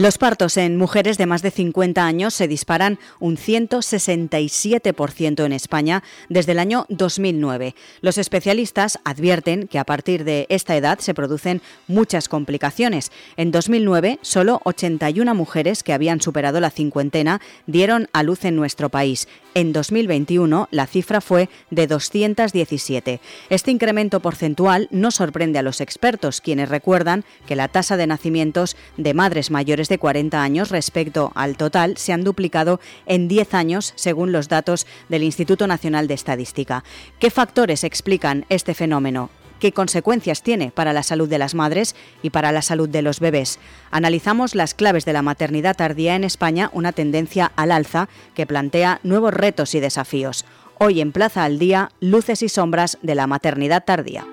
Los partos en mujeres de más de 50 años se disparan un 167% en España desde el año 2009. Los especialistas advierten que a partir de esta edad se producen muchas complicaciones. En 2009, solo 81 mujeres que habían superado la cincuentena dieron a luz en nuestro país. En 2021, la cifra fue de 217. Este incremento porcentual no sorprende a los expertos, quienes recuerdan que la tasa de nacimientos de madres mayores de 40 años respecto al total se han duplicado en 10 años, según los datos del Instituto Nacional de Estadística. ¿Qué factores explican este fenómeno? qué consecuencias tiene para la salud de las madres y para la salud de los bebés. Analizamos las claves de la maternidad tardía en España, una tendencia al alza que plantea nuevos retos y desafíos. Hoy en Plaza al Día, luces y sombras de la maternidad tardía.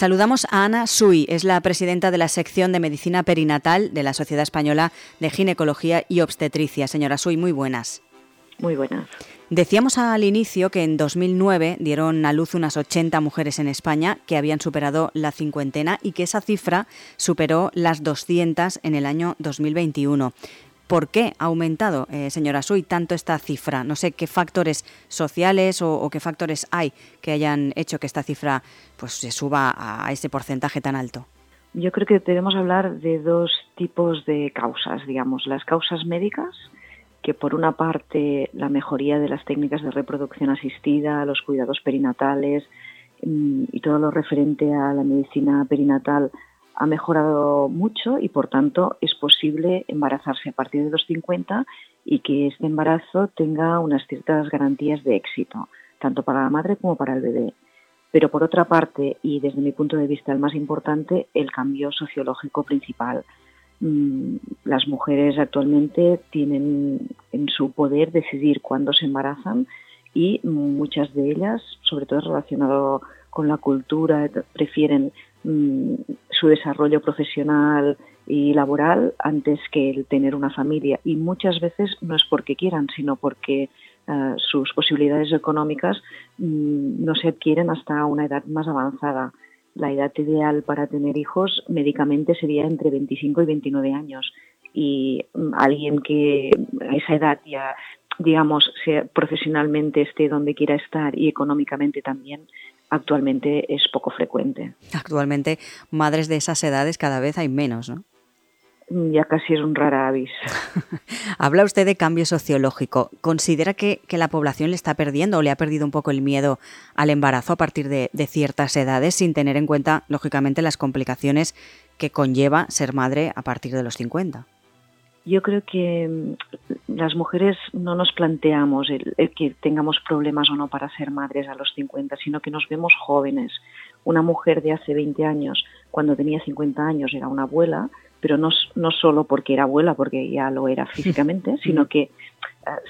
Saludamos a Ana Sui, es la presidenta de la sección de medicina perinatal de la Sociedad Española de Ginecología y Obstetricia. Señora Sui, muy buenas. Muy buenas. Decíamos al inicio que en 2009 dieron a luz unas 80 mujeres en España que habían superado la cincuentena y que esa cifra superó las 200 en el año 2021. ¿Por qué ha aumentado, eh, señora Sui, tanto esta cifra? No sé qué factores sociales o, qué factores hay que hayan hecho que esta cifra pues, se suba a ese porcentaje tan alto. Yo creo que debemos hablar de dos tipos de causas, digamos, las causas médicas, que por una parte la mejoría de las técnicas de reproducción asistida, los cuidados perinatales mm, y todo lo referente a la medicina perinatal ha mejorado mucho y por tanto es posible embarazarse a partir de los 50 y que este embarazo tenga unas ciertas garantías de éxito, tanto para la madre como para el bebé. Pero por otra parte, y desde mi punto de vista el más importante, el cambio sociológico principal. Mm, las mujeres actualmente tienen en su poder decidir cuándo se embarazan y muchas de ellas, sobre todo relacionado con la cultura, prefieren mm, su desarrollo profesional y laboral antes que el tener una familia. Y muchas veces no es porque quieran, sino porque eh, sus posibilidades económicas mm, no se adquieren hasta una edad más avanzada. La edad ideal para tener hijos médicamente sería entre 25 y 29 años. Y mm, alguien que a esa edad ya digamos, sea, profesionalmente esté donde quiera estar y económicamente también, actualmente es poco frecuente. Actualmente, madres de esas edades cada vez hay menos, ¿no? Ya casi es un rara avis. Habla usted de cambio sociológico. ¿Considera que, la población le está perdiendo o le ha perdido un poco el miedo al embarazo a partir de, de ciertas edades, sin tener en cuenta, lógicamente, las complicaciones que conlleva ser madre a partir de los 50? Yo creo que mm, las mujeres no nos planteamos el, que tengamos problemas o no para ser madres a los 50, sino que nos vemos jóvenes. Una mujer de hace 20 años, cuando tenía 50 años, era una abuela, pero no, no solo porque era abuela, porque ya lo era físicamente, sino que eh,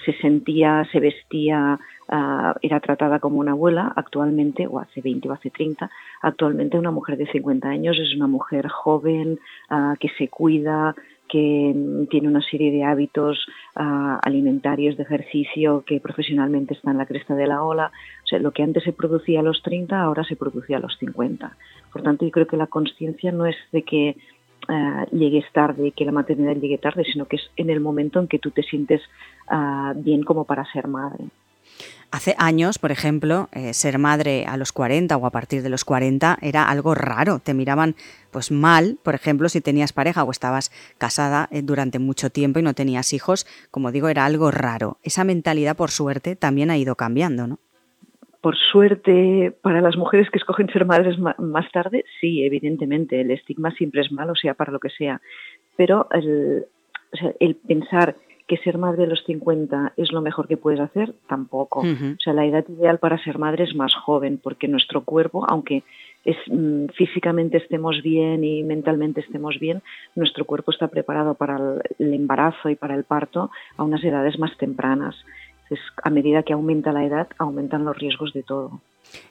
se sentía, se vestía, eh, era tratada como una abuela. Actualmente, o hace 20 o hace 30, actualmente una mujer de 50 años es una mujer joven, eh, que se cuida, que tiene una serie de hábitos ah, alimentarios, de ejercicio, que profesionalmente está en la cresta de la ola. O sea, lo que antes se producía a los 30, ahora se producía a los 50. Por tanto, yo creo que la conciencia no es de que ah, llegues tarde, que la maternidad llegue tarde, sino que es en el momento en que tú te sientes ah, bien como para ser madre. Hace años, por ejemplo, eh, ser madre a los 40 o a partir de los 40 era algo raro. Te miraban pues mal, por ejemplo, si tenías pareja o estabas casada eh, durante mucho tiempo y no tenías hijos, como digo, era algo raro. Esa mentalidad, por suerte, también ha ido cambiando, ¿no? Por suerte, para las mujeres que escogen ser madres más tarde, sí, evidentemente, el estigma siempre es malo, sea para lo que sea. Pero el, el pensar que ser madre de los 50 es lo mejor que puedes hacer, tampoco. O sea, la edad ideal para ser madre es más joven, porque nuestro cuerpo, aunque es, mm, físicamente estemos bien y mentalmente estemos bien, nuestro cuerpo está preparado para el, embarazo y para el parto a unas edades más tempranas. Entonces, a medida que aumenta la edad, aumentan los riesgos de todo.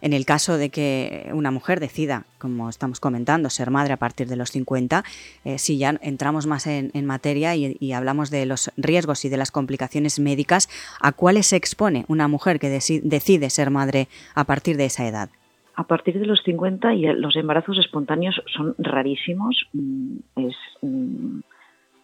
En el caso de que una mujer decida, como estamos comentando, ser madre a partir de los 50, eh, si ya entramos más en, materia y, hablamos de los riesgos y de las complicaciones médicas, ¿a cuáles se expone una mujer que decide ser madre a partir de esa edad? A partir de los 50 y los embarazos espontáneos son rarísimos, mm, es mm,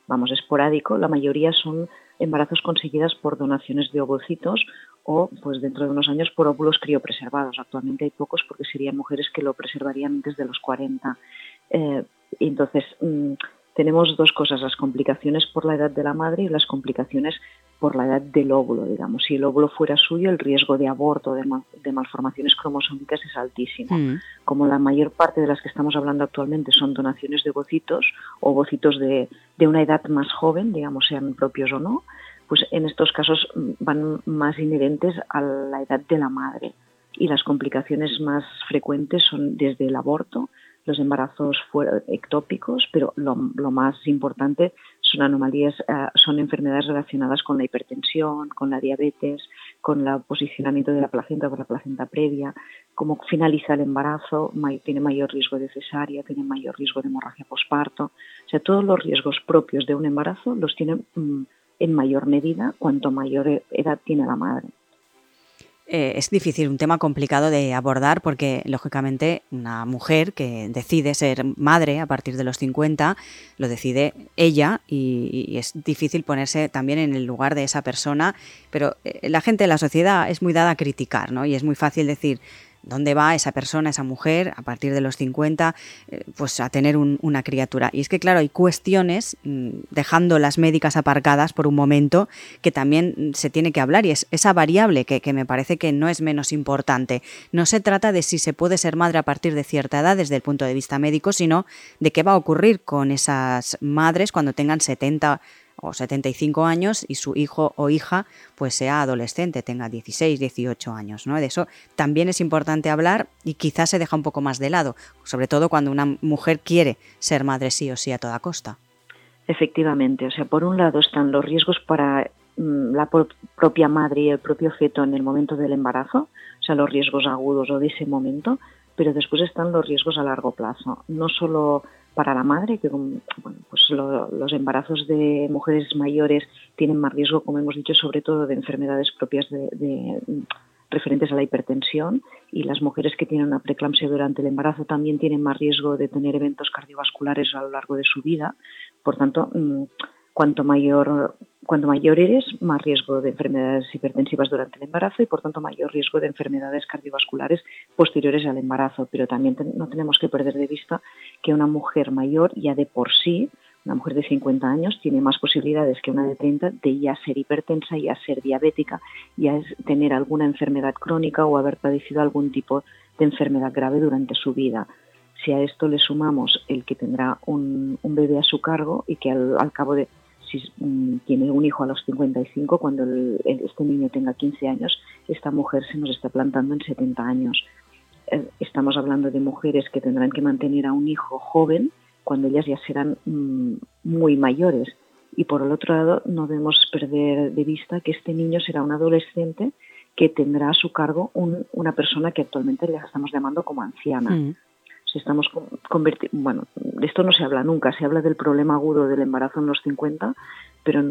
vamos esporádico, la mayoría son embarazos conseguidas por donaciones de ovocitos o pues dentro de unos años por óvulos criopreservados. Actualmente hay pocos porque serían mujeres que lo preservarían desde los 40. Eh, entonces, mm, tenemos dos cosas, las complicaciones por la edad de la madre y las complicaciones por la edad del óvulo, digamos. Si el óvulo fuera suyo, el riesgo de aborto, de, de malformaciones cromosómicas es altísimo. Mm. Como la mayor parte de las que estamos hablando actualmente son donaciones de ovocitos o ovocitos de, de una edad más joven, digamos, sean propios o no, pues en estos casos van más inherentes a la edad de la madre. Y las complicaciones más frecuentes son desde el aborto, los embarazos ectópicos, pero lo, más importante son anomalías, eh, son enfermedades relacionadas con la hipertensión, con la diabetes, con el posicionamiento de la placenta por la placenta previa, cómo finaliza el embarazo, tiene mayor riesgo de cesárea, tiene mayor riesgo de hemorragia posparto. O sea, todos los riesgos propios de un embarazo los tiene mm, en mayor medida cuanto mayor edad tiene la madre. Eh, es difícil, un tema complicado de abordar porque, lógicamente, una mujer que decide ser madre a partir de los 50, lo decide ella y, es difícil ponerse también en el lugar de esa persona, pero eh, la gente de la sociedad es muy dada a criticar, ¿no? Y es muy fácil decir, dónde va esa persona, esa mujer, a partir de los 50, eh, pues a tener una criatura. Y es que, claro, hay cuestiones, mm, dejando las médicas aparcadas por un momento, que también se tiene que hablar y es esa variable que, que me parece que no es menos importante. No se trata de si se puede ser madre a partir de cierta edad desde el punto de vista médico, sino de qué va a ocurrir con esas madres cuando tengan 70 o 75 años y su hijo o hija pues sea adolescente, tenga 16, 18 años, ¿no? De eso también es importante hablar y quizás se deja un poco más de lado, sobre todo cuando una mujer quiere ser madre sí o sí a toda costa. Efectivamente, o sea, por un lado están los riesgos para mm, la propia madre y el propio feto en el momento del embarazo, o sea, los riesgos agudos o de ese momento, pero después están los riesgos a largo plazo, no solo para la madre, que bueno, pues los embarazos de mujeres mayores tienen más riesgo, como hemos dicho, sobre todo de enfermedades propias de, referentes a la hipertensión y las mujeres que tienen una preeclampsia durante el embarazo también tienen más riesgo de tener eventos cardiovasculares a lo largo de su vida. Por tanto, mm, cuanto mayor cuanto mayor eres, más riesgo de enfermedades hipertensivas durante el embarazo y, por tanto, mayor riesgo de enfermedades cardiovasculares posteriores al embarazo. Pero también no tenemos que perder de vista que una mujer mayor ya de por sí, una mujer de 50 años, tiene más posibilidades que una de 30 de ya ser hipertensa, ya ser diabética, ya es tener alguna enfermedad crónica o haber padecido algún tipo de enfermedad grave durante su vida. Si a esto le sumamos el que tendrá un, bebé a su cargo y que al cabo de si mm, tiene un hijo a los 55, cuando este niño tenga 15 años, esta mujer se nos está plantando en 70 años. Eh, estamos hablando de mujeres que tendrán que mantener a un hijo joven cuando ellas ya serán mm, muy mayores. Y por el otro lado, no debemos perder de vista que este niño será un adolescente que tendrá a su cargo una persona que actualmente le estamos llamando como anciana. Mm estamos convirtiendo, bueno, de esto no se habla nunca, se habla del problema agudo del embarazo en los 50, pero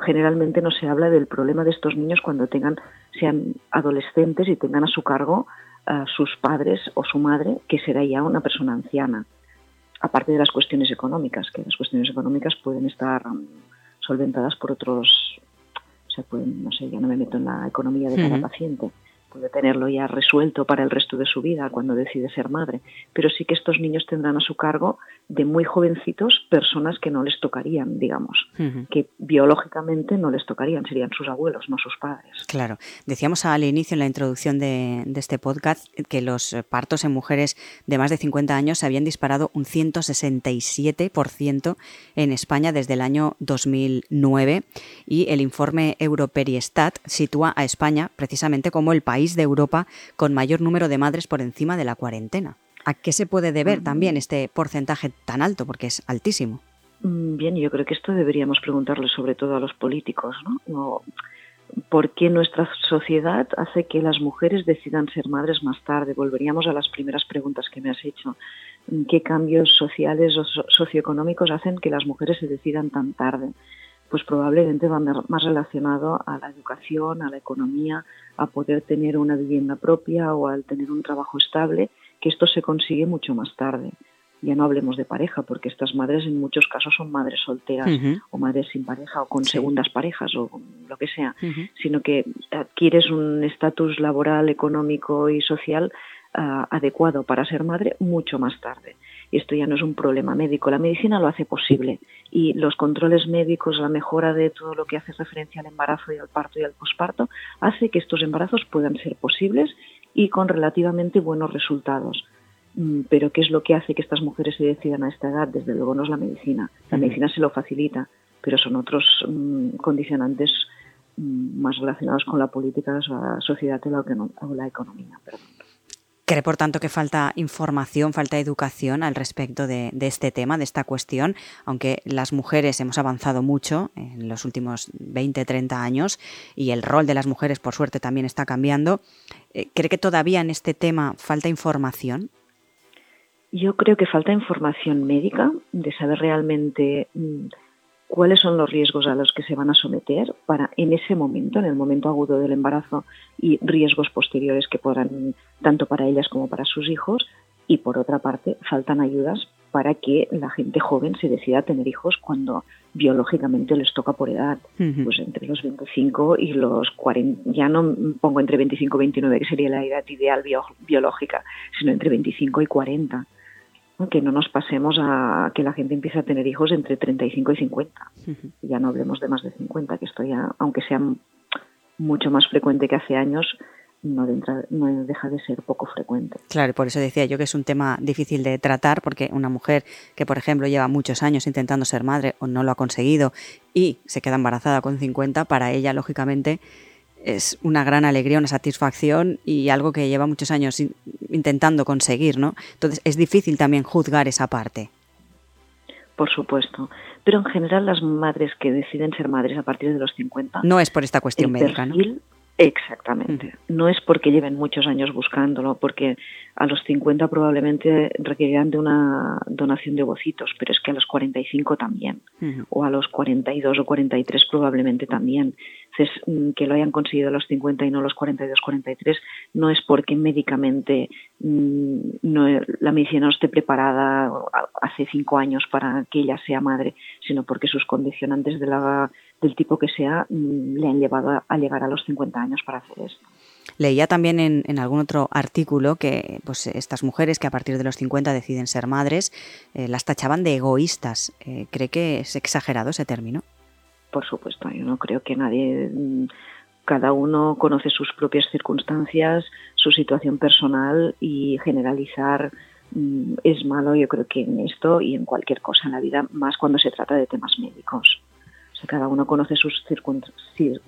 generalmente no se habla del problema de estos niños cuando tengan, sean adolescentes y tengan a su cargo a sus padres o su madre, que será ya una persona anciana. Aparte de las cuestiones económicas, que las cuestiones económicas pueden estar solventadas por otros, o sea, pueden, no sé, ya no me meto en la economía de cada paciente, puede tenerlo ya resuelto para el resto de su vida cuando decide ser madre, pero sí que estos niños tendrán a su cargo de muy jovencitos personas que no les tocarían, digamos, que biológicamente no les tocarían, serían sus abuelos, no sus padres. Claro, decíamos al inicio en la introducción de, este podcast que los partos en mujeres de más de 50 años se habían disparado un 167% en España desde el año 2009 y el informe Europeriestat sitúa a España precisamente como el país de Europa con mayor número de madres por encima de la cuarentena. ¿A qué se puede deber también este porcentaje tan alto? Porque es altísimo. Mm, bien, yo creo que esto deberíamos preguntarle sobre todo a los políticos, ¿no? por qué nuestra sociedad hace que las mujeres decidan ser madres más tarde. Volveríamos a las primeras preguntas que me has hecho. ¿Qué cambios sociales o socioeconómicos hacen que las mujeres se decidan tan tarde? Pues probablemente va más relacionado a la educación, a la economía, a poder tener una vivienda propia o al tener un trabajo estable, que esto se consigue mucho más tarde. Ya no hablemos de pareja, porque estas madres en muchos casos son madres solteras o madres sin pareja o con segundas parejas o lo que sea, sino que adquieres un estatus laboral, económico y social ah, adecuado para ser madre mucho más tarde. Y esto ya no es un problema médico, la medicina lo hace posible y los controles médicos, la mejora de todo lo que hace referencia al embarazo y al parto y al posparto, hace que estos embarazos puedan ser posibles y con relativamente buenos resultados Mm, pero ¿qué es lo que hace que estas mujeres se decidan a esta edad? Desde luego no es la medicina. La medicina se lo facilita, pero son otros mm, condicionantes mm, más relacionados con la política, la sociedad o la, economía. ¿Cree, por tanto, que falta información, falta educación al respecto de, este tema, de esta cuestión? Aunque las mujeres hemos avanzado mucho en los últimos 20, 30 años y el rol de las mujeres, por suerte, también está cambiando. Eh, ¿Cree que todavía en este tema falta información? Yo creo que falta información médica de saber realmente mm, cuáles son los riesgos a los que se van a someter para en ese momento, en el momento agudo del embarazo y riesgos posteriores que podrán tanto para ellas como para sus hijos. Y por otra parte, faltan ayudas para que la gente joven se decida a tener hijos cuando biológicamente les toca por edad, pues entre los 25 y los 40, ya no pongo entre 25 y 29, que sería la edad ideal biológica, sino entre 25 y 40 que no nos pasemos a que la gente empiece a tener hijos entre 35 y 50. Ya no hablemos de más de 50, que esto ya, aunque sea mucho más frecuente que hace años, no, no, deja de ser poco frecuente. Claro, por eso decía yo que es un tema difícil de tratar, porque una mujer que, por ejemplo, lleva muchos años intentando ser madre o no lo ha conseguido y se queda embarazada con 50, para ella, lógicamente, es una gran alegría, una satisfacción y algo que lleva muchos años intentando conseguir, ¿no? Entonces es difícil también juzgar esa parte. Por supuesto. Pero en general las madres que deciden ser madres a partir de los 50... No es por esta cuestión médica, ¿no? Exactamente. No es porque lleven muchos años buscándolo, porque a los 50 probablemente requerirán de una donación de ovocitos, pero es que a los 45 también, o a los 42 o 43 probablemente también. Entonces, mm, que lo hayan conseguido a los 50 y no a los 42, 43, no es porque médicamente mm, no, la medicina no esté preparada hace cinco años para que ella sea madre, sino porque sus condicionantes de la, del tipo que sea mm, le han llevado a, llegar a los 50 años para hacer esto. Leía también en, algún otro artículo que pues, estas mujeres que a partir de los 50 deciden ser madres eh, las tachaban de egoístas. Eh, ¿Cree que es exagerado ese término? Por supuesto, yo no creo que nadie, mm, cada uno conoce sus propias circunstancias, su situación personal y generalizar mm, es malo, yo creo que en esto y en cualquier cosa en la vida, más cuando se trata de temas médicos. O sea, cada uno conoce sus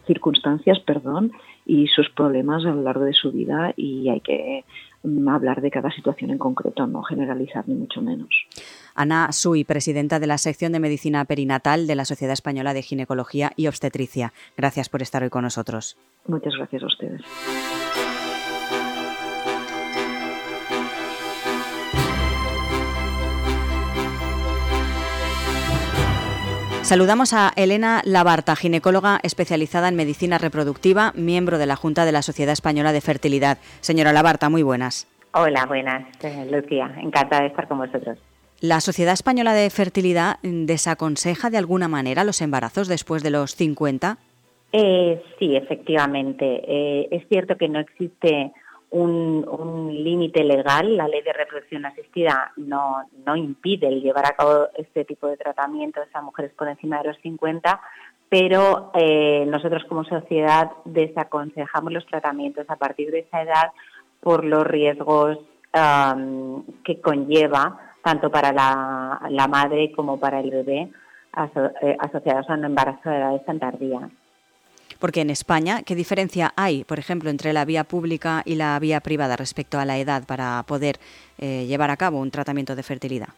circunstancias, perdón, y sus problemas a lo largo de su vida y hay que mm, hablar de cada situación en concreto, no generalizar ni mucho menos. Ana Sui, presidenta de la sección de medicina perinatal de la Sociedad Española de Ginecología y Obstetricia. Gracias por estar hoy con nosotros. Muchas gracias a ustedes. Saludamos a Elena Labarta, ginecóloga especializada en medicina reproductiva, miembro de la Junta de la Sociedad Española de Fertilidad. Señora Labarta, muy buenas. Hola, buenas, eh, Lucía. Encantada de estar con vosotros. ¿La Sociedad Española de Fertilidad desaconseja de alguna manera los embarazos después de los 50? Eh, sí, efectivamente. Eh, es cierto que no existe un, límite legal. La ley de reproducción asistida no, no impide el llevar a cabo este tipo de tratamientos a mujeres por encima de los 50, pero eh, nosotros como sociedad desaconsejamos los tratamientos a partir de esa edad por los riesgos que conlleva tanto para la, madre como para el bebé eh, asociados a un embarazo de edades tan tardías. Porque en España, ¿qué diferencia hay, por ejemplo, entre la vía pública y la vía privada respecto a la edad para poder eh, llevar a cabo un tratamiento de fertilidad?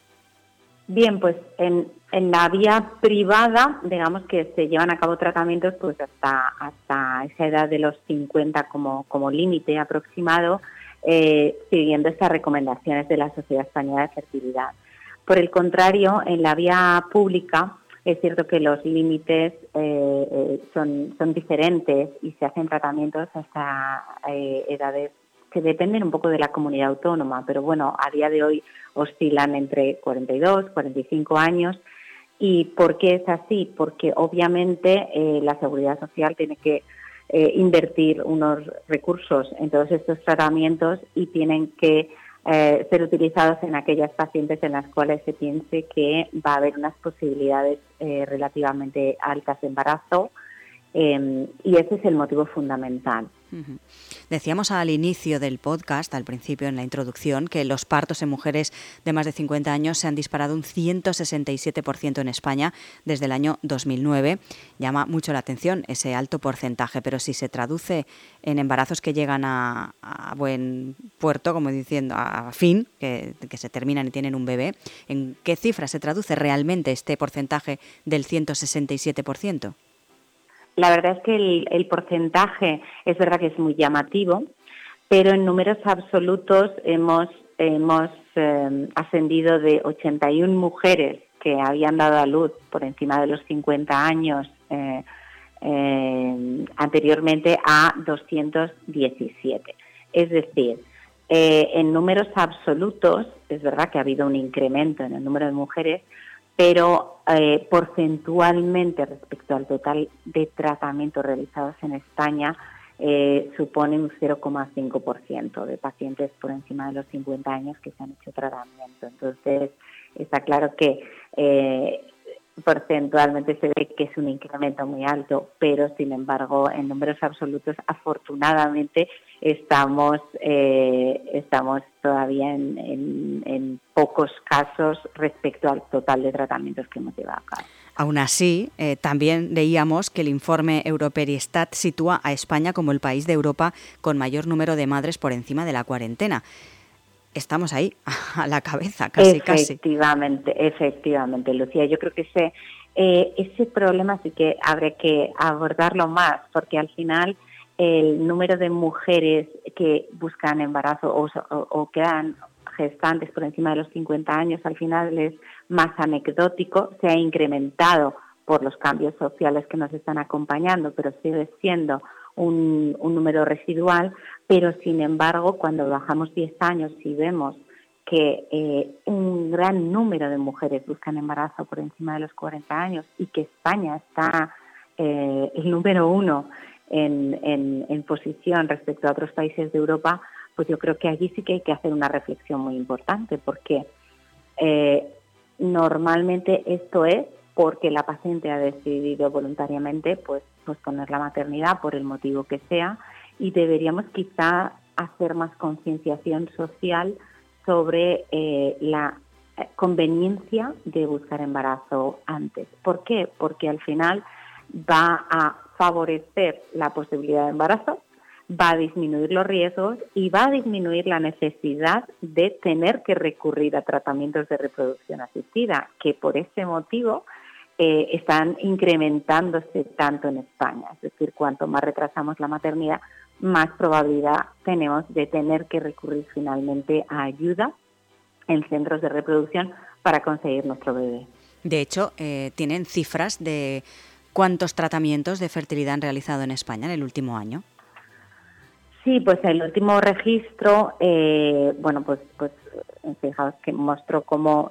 Bien, pues en, en la vía privada, digamos que se llevan a cabo tratamientos pues hasta, hasta esa edad de los 50 como, como límite aproximado, eh, siguiendo estas recomendaciones de la Sociedad Española de Fertilidad. Por el contrario, en la vía pública es cierto que los límites eh, eh, son, son diferentes y se hacen tratamientos hasta edades que dependen un poco de la comunidad autónoma, pero bueno, a día de hoy oscilan entre 42, 45 años. ¿Y por qué es así? Porque obviamente eh, la seguridad social tiene que eh, invertir unos recursos en todos estos tratamientos y tienen que eh, ser utilizados en aquellas pacientes en las cuales se piense que va a haber unas posibilidades relativamente altas de embarazo Em, y ese es el motivo fundamental. Decíamos al inicio del podcast, al principio en la introducción, que los partos en mujeres de más de 50 años se han disparado un 167% en España desde el año 2009. Llama mucho la atención ese alto porcentaje, pero si se traduce en embarazos que llegan a, buen puerto, como diciendo, a fin, que, se terminan y tienen un bebé, ¿en qué cifra se traduce realmente este porcentaje del 167%? La verdad es que el, porcentaje es verdad que es muy llamativo, pero en números absolutos hemos, hemos em, ascendido de 81 mujeres que habían dado a luz por encima de los 50 años eh, em, anteriormente a 217. Es decir, eh, en números absolutos, es verdad que ha habido un incremento en el número de mujeres, pero eh, porcentualmente respecto al total de tratamientos realizados en España, eh, supone un 0,5% de pacientes por encima de los 50 años que se han hecho tratamiento. Entonces, está claro que eh, porcentualmente se ve que es un incremento muy alto, pero sin embargo, en números absolutos, afortunadamente, estamos, eh, estamos todavía en, en, pocos casos respecto al total de tratamientos que hemos llevado a cabo. Aún así, eh, también leíamos que el informe Europeristat sitúa a España como el país de Europa con mayor número de madres por encima de la cuarentena estamos ahí, a la cabeza, casi, casi. Efectivamente, efectivamente, Lucía. Yo creo que ese, eh, ese problema sí que habrá que abordarlo más, porque al final el número de mujeres que buscan embarazo o, o, quedan gestantes por encima de los 50 años al final es más anecdótico, se ha incrementado por los cambios sociales que nos están acompañando, pero sigue siendo un, número residual, pero sin embargo, cuando bajamos 10 años y vemos que eh, un gran número de mujeres buscan embarazo por encima de los 40 años y que España está eh, el número uno en, en, posición respecto a otros países de Europa, pues yo creo que allí sí que hay que hacer una reflexión muy importante, porque eh, normalmente esto es porque la paciente ha decidido voluntariamente pues posponer la maternidad por el motivo que sea y deberíamos quizá hacer más concienciación social sobre eh, la eh, conveniencia de buscar embarazo antes. ¿Por qué? Porque al final va a favorecer la posibilidad de embarazo, va a disminuir los riesgos y va a disminuir la necesidad de tener que recurrir a tratamientos de reproducción asistida, que por ese motivo eh, están incrementándose tanto en España. Es decir, cuanto más retrasamos la maternidad, más probabilidad tenemos de tener que recurrir finalmente a ayuda en centros de reproducción para conseguir nuestro bebé. De hecho, eh, tienen cifras de cuántos tratamientos de fertilidad han realizado en España en el último año. Sí, pues el último registro, eh, bueno, pues, pues fijaos que mostró como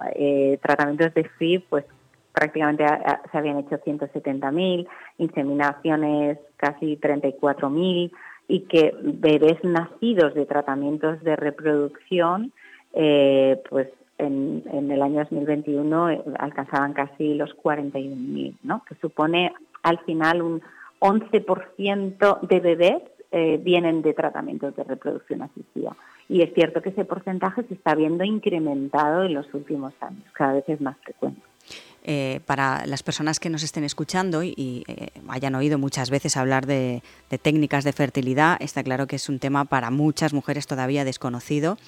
tratamientos de FIV, pues prácticamente se habían hecho 170.000, inseminaciones casi 34.000 y que bebés nacidos de tratamientos de reproducción, eh, pues en, el año 2021 eh, alcanzaban casi los 41.000, ¿no? que supone al final un 11% de bebés eh, vienen de tratamientos de reproducción asistida. Y es cierto que ese porcentaje se está viendo incrementado en los últimos años, cada vez es más frecuente. Eh, para las personas que nos estén escuchando y, eh, hayan oído muchas veces hablar de, técnicas de fertilidad, está claro que es un tema para muchas mujeres todavía desconocido.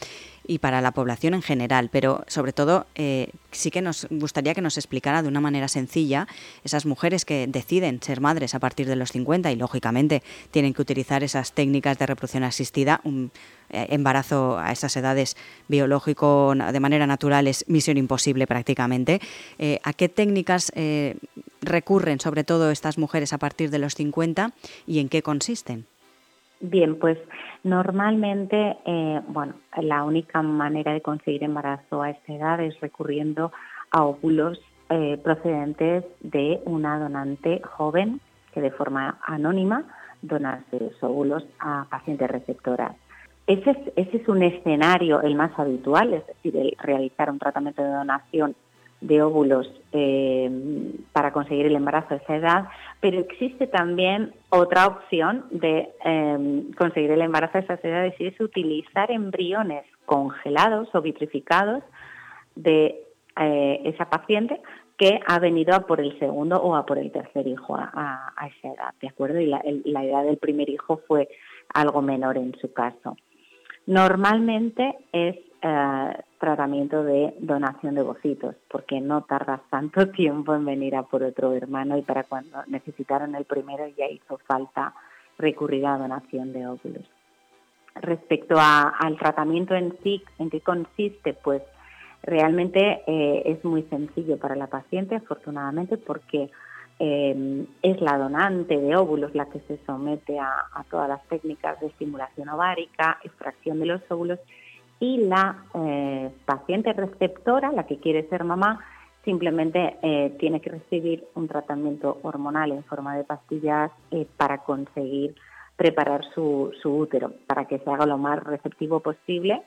Y para la población en general, pero sobre todo eh, sí que nos gustaría que nos explicara de una manera sencilla esas mujeres que deciden ser madres a partir de los 50 y lógicamente tienen que utilizar esas técnicas de reproducción asistida, un eh, embarazo a esas edades biológico de manera natural es misión imposible prácticamente. Eh, ¿A qué técnicas recurren sobre todo estas mujeres a partir de los 50 y en qué consisten? Bien, pues normalmente, eh, bueno, la única manera de conseguir embarazo a esta edad es recurriendo a óvulos eh, procedentes de una donante joven que de forma anónima dona sus óvulos a pacientes receptoras. Ese es, ese es un escenario el más habitual, es decir, realizar un tratamiento de donación de óvulos eh, para conseguir el embarazo a esa edad, pero existe también otra opción de eh, conseguir el embarazo a esas edades y es utilizar embriones congelados o vitrificados de eh, esa paciente que ha venido a por el segundo o a por el tercer hijo a, esa edad, ¿de acuerdo? Y la, la edad del primer hijo fue algo menor en su caso. Normalmente es eh, tratamiento de donación de bocitos, porque no tardas tanto tiempo en venir a por otro hermano y para cuando necesitaron el primero ya hizo falta recurrir a donación de óvulos. Respecto al tratamiento en sí, ¿en qué consiste? Pues realmente eh, es muy sencillo para la paciente, afortunadamente, porque eh, es la donante de óvulos la que se somete a todas las técnicas de estimulación ovárica, extracción de los óvulos y la eh, paciente receptora, la que quiere ser mamá, simplemente eh, tiene que recibir un tratamiento hormonal en forma de pastillas eh, para conseguir preparar su, su, útero, para que se haga lo más receptivo posible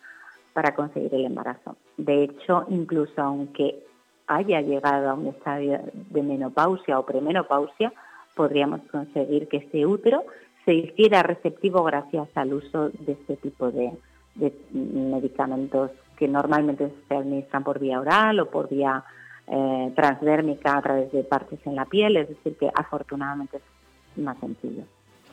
para conseguir el embarazo. De hecho, incluso aunque haya llegado a un estadio de menopausia o premenopausia, podríamos conseguir que ese útero se hiciera receptivo gracias al uso de este tipo de, de medicamentos que normalmente se administran por vía oral o por vía eh, transdérmica a través de partes en la piel, es decir, que afortunadamente es más sencillo.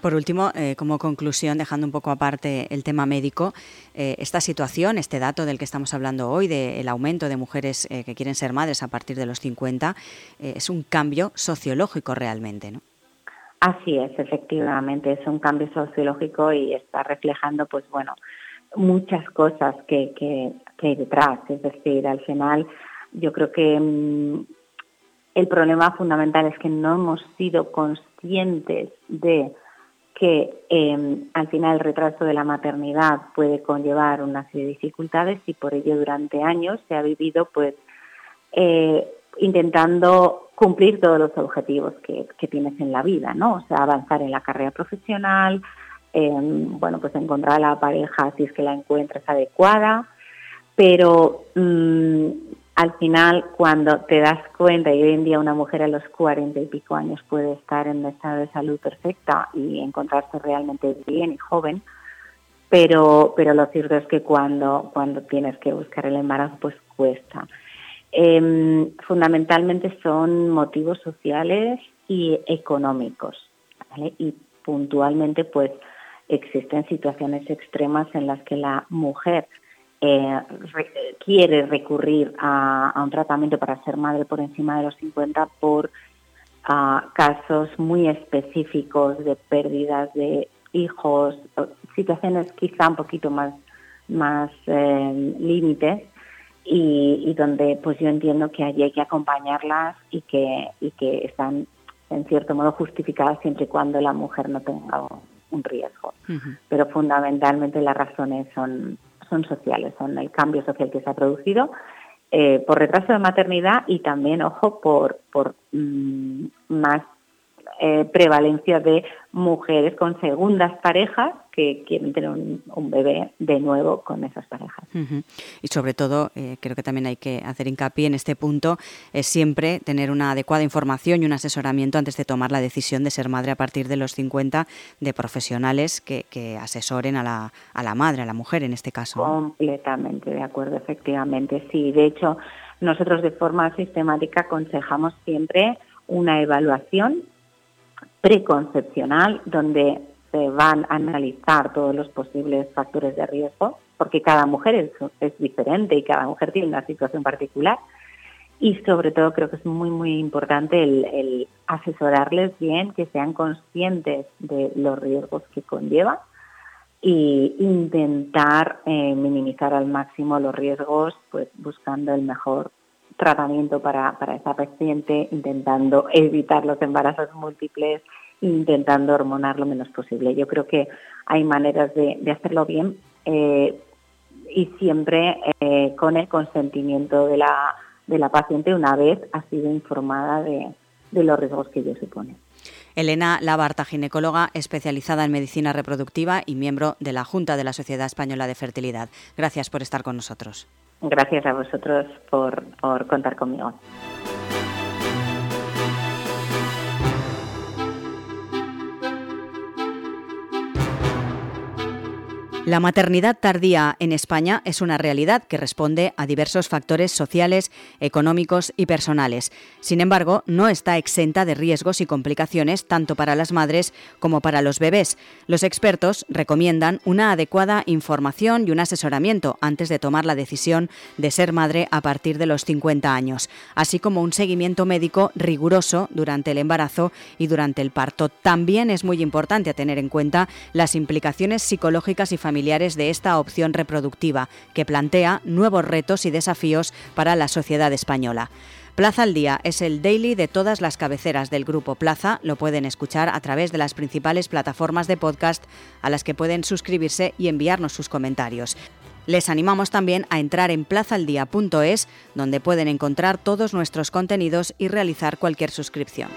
Por último, eh, como conclusión, dejando un poco aparte el tema médico, eh, esta situación, este dato del que estamos hablando hoy, del aumento de mujeres que quieren ser madres a partir de los 50, es un cambio sociológico realmente, ¿no? Así es, efectivamente, es un cambio sociológico y está reflejando, pues bueno, muchas cosas que, que, hay detrás. Es decir, al final yo creo que mm, el problema fundamental es que no hemos sido conscientes de que em, al final el retraso de la maternidad puede conllevar una serie de dificultades y por ello durante años se ha vivido pues eh, intentando cumplir todos los objetivos que, que, tienes en la vida, ¿no? O sea, avanzar en la carrera profesional, bueno, pues encontrar a la pareja si es que la encuentras adecuada, pero mm, al final cuando te das cuenta, y hoy en día una mujer a los cuarenta y pico años puede estar en un estado de salud perfecta y encontrarse realmente bien y joven, pero, pero lo cierto es que cuando, cuando tienes que buscar el embarazo, pues cuesta. Em, fundamentalmente son motivos sociales y económicos, ¿vale? Y puntualmente, pues, existen situaciones extremas en las que la mujer eh, quiere recurrir a, un tratamiento para ser madre por encima de los 50 por ah, casos muy específicos de pérdidas de hijos, situaciones quizá un poquito más, más eh, límites y, donde pues yo entiendo que allí hay que acompañarlas y que, y que están en cierto modo justificadas siempre y cuando la mujer no tenga riesgo. Pero fundamentalmente las razones son, son sociales, son el cambio social que se ha producido eh, por retraso de maternidad y también, ojo, por, por mm, más eh, prevalencia de mujeres con segundas parejas que quieren tener un, bebé de nuevo con esas parejas. Y sobre todo, eh, creo que también hay que hacer hincapié en este punto, es siempre tener una adecuada información y un asesoramiento antes de tomar la decisión de ser madre a partir de los 50 de profesionales que, asesoren a la, a la madre, a la mujer en este caso. Completamente de acuerdo, efectivamente. Sí, de hecho, nosotros de forma sistemática aconsejamos siempre una evaluación preconcepcional donde se van a analizar todos los posibles factores de riesgo, porque cada mujer es, diferente y cada mujer tiene una situación particular. Y sobre todo creo que es muy, muy importante el, asesorarles bien, que sean conscientes de los riesgos que conlleva y intentar eh, minimizar al máximo los riesgos, pues buscando el mejor tratamiento para, para esa paciente, intentando evitar los embarazos múltiples, intentando hormonar lo menos posible. Yo creo que hay maneras de, hacerlo bien eh, y siempre eh, con el consentimiento de la, de la paciente una vez ha sido informada de, de los riesgos que ello supone. Elena Labarta, ginecóloga especializada en medicina reproductiva y miembro de la Junta de la Sociedad Española de Fertilidad. Gracias por estar con nosotros. Gracias a vosotros por, contar conmigo. La maternidad tardía en España es una realidad que responde a diversos factores sociales, económicos y personales. Sin embargo, no está exenta de riesgos y complicaciones tanto para las madres como para los bebés. Los expertos recomiendan una adecuada información y un asesoramiento antes de tomar la decisión de ser madre a partir de los 50 años, así como un seguimiento médico riguroso durante el embarazo y durante el parto. También es muy importante tener en cuenta las implicaciones psicológicas y familiares familiares de esta opción reproductiva, que plantea nuevos retos y desafíos para la sociedad española. Plaza al Día es el daily de todas las cabeceras del grupo Plaza. Lo pueden escuchar a través de las principales plataformas de podcast a las que pueden suscribirse y enviarnos sus comentarios. Les animamos también a entrar en plazaldía.es, donde pueden encontrar todos nuestros contenidos y realizar cualquier suscripción.